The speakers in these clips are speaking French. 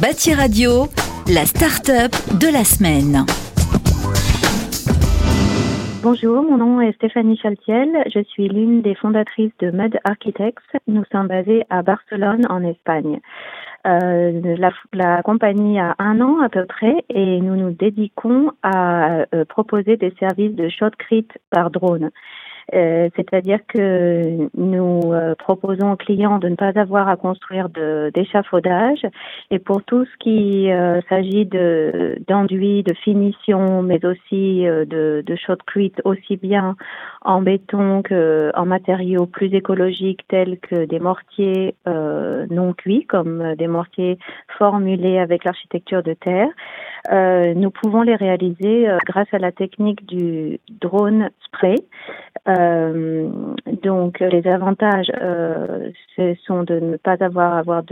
Bâti Radio, la start-up de la semaine. Bonjour, mon nom est Stéphanie Chaltiel. Je suis l'une des fondatrices de Mud Architects. Nous sommes basés à Barcelone, en Espagne. Euh, la, compagnie a un an à peu près et nous nous dédiquons à euh, proposer des services de shotcrete par drone. Euh, c'est-à-dire que nous euh, proposons aux clients de ne pas avoir à construire d'échafaudage et pour tout ce qui euh, s'agit de d'enduit, de finition, mais aussi de, de aussi bien en béton qu'en matériaux plus écologiques tels que des mortiers non cuits comme des mortiers formulés avec l'architecture de terre. Nous pouvons les réaliser grâce à la technique du drone spray. Euh, donc les avantages, euh, ce sont de ne pas avoir avoir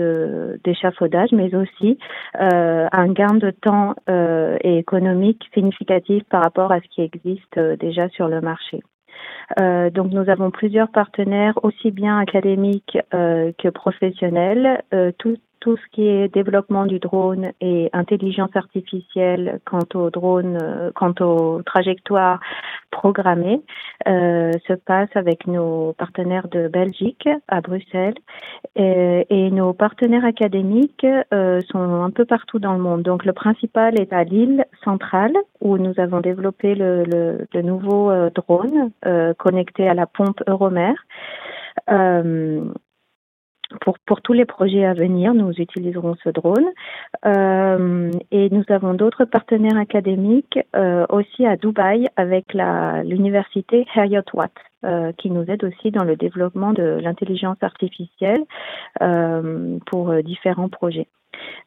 d'échafaudage, mais aussi euh, un gain de temps euh, et économique significatif par rapport à ce qui existe euh, déjà sur le marché. Euh, donc nous avons plusieurs partenaires, aussi bien académiques que professionnels, tout, tout ce qui est développement du drone et intelligence artificielle quant au drone, euh, quant aux trajectoires programmées, euh, se passe avec nos partenaires de Belgique à Bruxelles et, et nos partenaires académiques euh, sont un peu partout dans le monde. Donc le principal est à Lille centrale où nous avons développé le, nouveau euh, drone euh, connecté à la pompe Euromer. Euh, pour, pour tous les projets à venir, nous utiliserons ce drone. Euh, et nous avons d'autres partenaires académiques euh, aussi à Dubaï avec l'université Heriot Watt. Euh, qui nous aide aussi dans le développement de l'intelligence artificielle euh, pour euh, différents projets.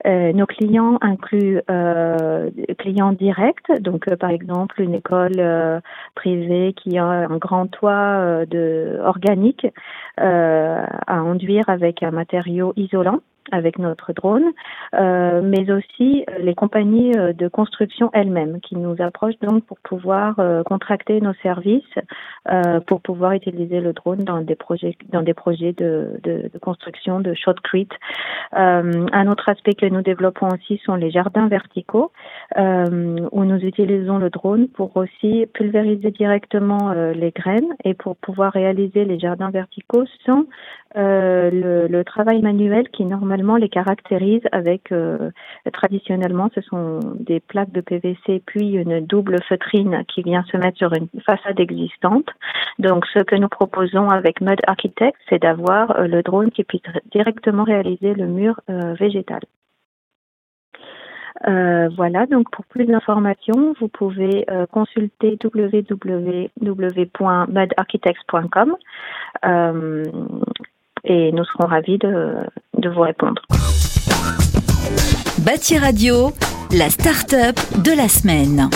Euh, nos clients incluent euh, clients directs, donc euh, par exemple une école euh, privée qui a un grand toit de organique à enduire avec un matériau isolant avec notre drone, euh, mais aussi les compagnies de construction elles-mêmes qui nous approchent donc pour pouvoir euh, contracter nos services euh, pour pouvoir utiliser le drone dans des projets dans des projets de, de, de construction de shotcrete. un autre aspect que nous développons aussi sont les jardins verticaux, euh, où nous utilisons le drone pour aussi pulvériser directement euh, les graines et pour pouvoir réaliser les jardins verticaux sans euh, le, le, travail manuel qui normalement les caractérise avec euh, traditionnellement ce sont des plaques de PVC puis une double feutrine qui vient se mettre sur une façade existante. Donc ce que nous proposons avec Mud Architect, c'est d'avoir euh, le drone qui puisse directement réaliser le mur végétal. Euh, voilà, donc pour plus d'informations, vous pouvez consulter www.mudarchitects.com euh, et nous serons ravis de, de vous répondre. Bâti Radio, la start-up de la semaine.